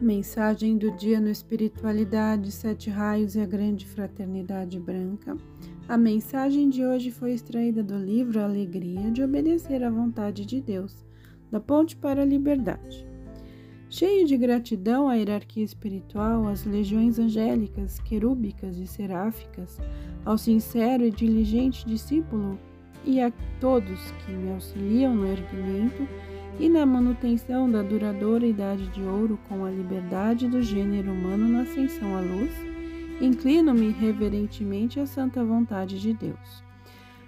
Mensagem do dia no Espiritualidade, Sete Raios e a Grande Fraternidade Branca. A mensagem de hoje foi extraída do livro Alegria de Obedecer à Vontade de Deus, da Ponte para a Liberdade. Cheio de gratidão à hierarquia espiritual, às legiões angélicas, querúbicas e seráficas, ao sincero e diligente discípulo e a todos que me auxiliam no erguimento e na manutenção da duradoura idade de ouro com a liberdade do gênero humano na ascensão à luz, inclino-me reverentemente à santa vontade de Deus.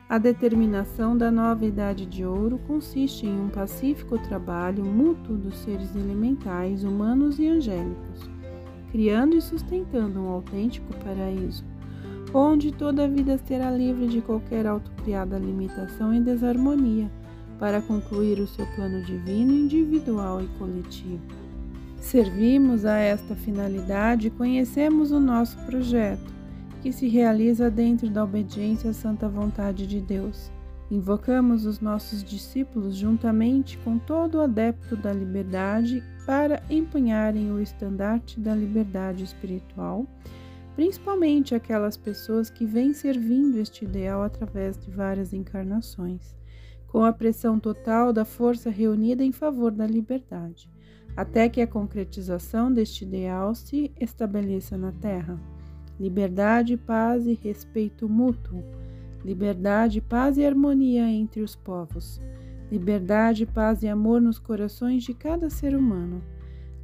A determinação da nova idade de ouro consiste em um pacífico trabalho mútuo dos seres elementais, humanos e angélicos, criando e sustentando um autêntico paraíso, onde toda a vida será livre de qualquer autocriada limitação e desarmonia para concluir o seu plano divino, individual e coletivo. Servimos a esta finalidade e conhecemos o nosso projeto, que se realiza dentro da obediência à santa vontade de Deus. Invocamos os nossos discípulos juntamente com todo adepto da liberdade para empunharem o estandarte da liberdade espiritual, principalmente aquelas pessoas que vêm servindo este ideal através de várias encarnações com a pressão total da força reunida em favor da liberdade, até que a concretização deste ideal se estabeleça na Terra. Liberdade, paz e respeito mútuo. Liberdade, paz e harmonia entre os povos. Liberdade, paz e amor nos corações de cada ser humano.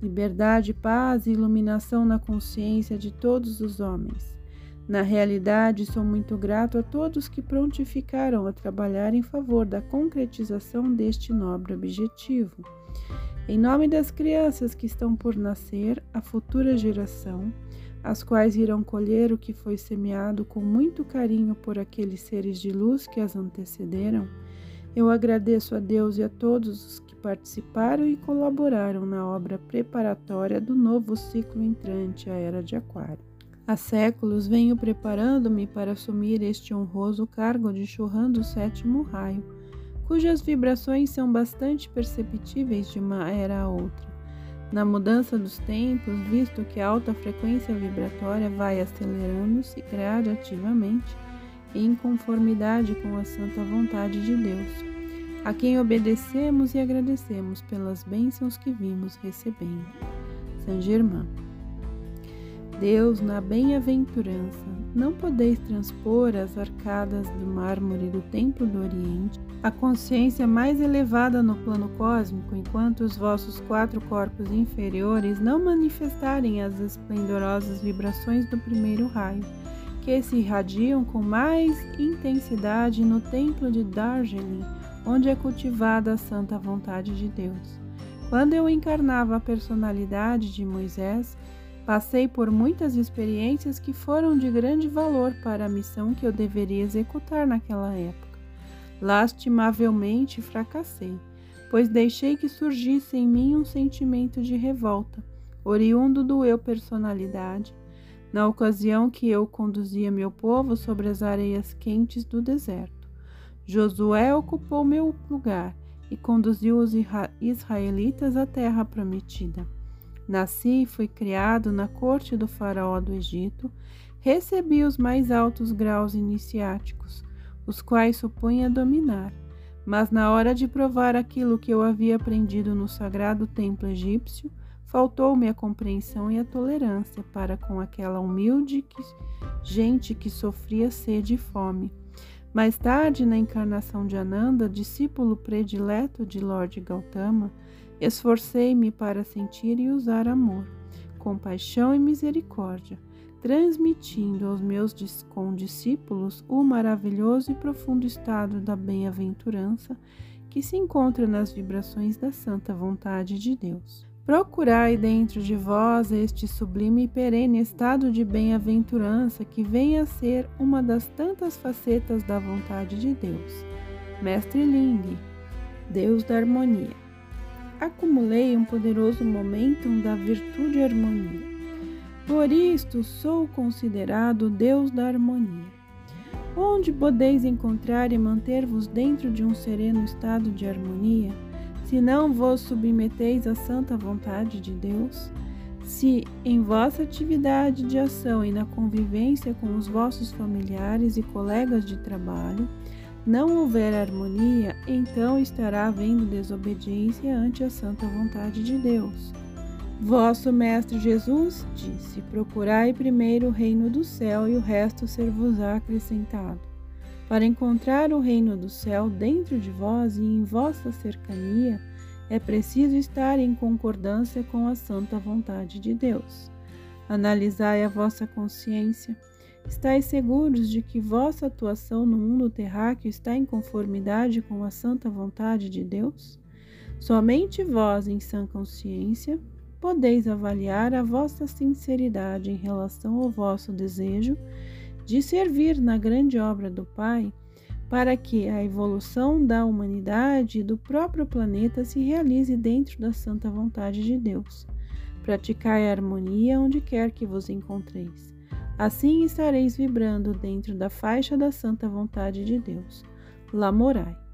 Liberdade, paz e iluminação na consciência de todos os homens. Na realidade, sou muito grato a todos que prontificaram a trabalhar em favor da concretização deste nobre objetivo. Em nome das crianças que estão por nascer, a futura geração, as quais irão colher o que foi semeado com muito carinho por aqueles seres de luz que as antecederam, eu agradeço a Deus e a todos os que participaram e colaboraram na obra preparatória do novo ciclo entrante à Era de Aquário. Há séculos venho preparando-me para assumir este honroso cargo de churrando o sétimo raio, cujas vibrações são bastante perceptíveis de uma era a outra. Na mudança dos tempos, visto que a alta frequência vibratória vai acelerando-se gradativamente em conformidade com a santa vontade de Deus, a quem obedecemos e agradecemos pelas bênçãos que vimos recebendo. Saint Germain Deus, na bem-aventurança, não podeis transpor as arcadas do mármore do Templo do Oriente, a consciência mais elevada no plano cósmico, enquanto os vossos quatro corpos inferiores não manifestarem as esplendorosas vibrações do primeiro raio, que se irradiam com mais intensidade no Templo de Darjeeling, onde é cultivada a santa vontade de Deus. Quando eu encarnava a personalidade de Moisés, Passei por muitas experiências que foram de grande valor para a missão que eu deveria executar naquela época. Lastimavelmente fracassei, pois deixei que surgisse em mim um sentimento de revolta, oriundo do eu personalidade, na ocasião que eu conduzia meu povo sobre as areias quentes do deserto. Josué ocupou meu lugar e conduziu os israelitas à terra prometida. Nasci e fui criado na corte do faraó do Egito, recebi os mais altos graus iniciáticos, os quais supunha dominar. Mas na hora de provar aquilo que eu havia aprendido no sagrado templo egípcio, faltou-me a compreensão e a tolerância para com aquela humilde gente que sofria sede e fome. Mais tarde, na encarnação de Ananda, discípulo predileto de Lord Gautama, Esforcei-me para sentir e usar amor, compaixão e misericórdia, transmitindo aos meus condiscípulos o maravilhoso e profundo estado da bem-aventurança que se encontra nas vibrações da santa vontade de Deus. Procurai dentro de vós este sublime e perene estado de bem-aventurança que vem a ser uma das tantas facetas da vontade de Deus. Mestre Ling, Deus da Harmonia acumulei um poderoso momentum da virtude e harmonia. Por isto sou considerado Deus da harmonia. Onde podeis encontrar e manter-vos dentro de um sereno estado de harmonia, se não vos submeteis à santa vontade de Deus? Se em vossa atividade de ação e na convivência com os vossos familiares e colegas de trabalho não houver harmonia, então estará havendo desobediência ante a santa vontade de Deus. Vosso Mestre Jesus disse: Procurai primeiro o reino do céu e o resto ser-vos-á acrescentado. Para encontrar o reino do céu dentro de vós e em vossa cercania, é preciso estar em concordância com a santa vontade de Deus. Analisai a vossa consciência. Estais seguros de que vossa atuação no mundo terráqueo está em conformidade com a santa vontade de Deus? Somente vós, em sã consciência, podeis avaliar a vossa sinceridade em relação ao vosso desejo de servir na grande obra do Pai, para que a evolução da humanidade e do próprio planeta se realize dentro da santa vontade de Deus. Praticai a harmonia onde quer que vos encontreis. Assim estareis vibrando dentro da faixa da santa vontade de Deus. Lá morai.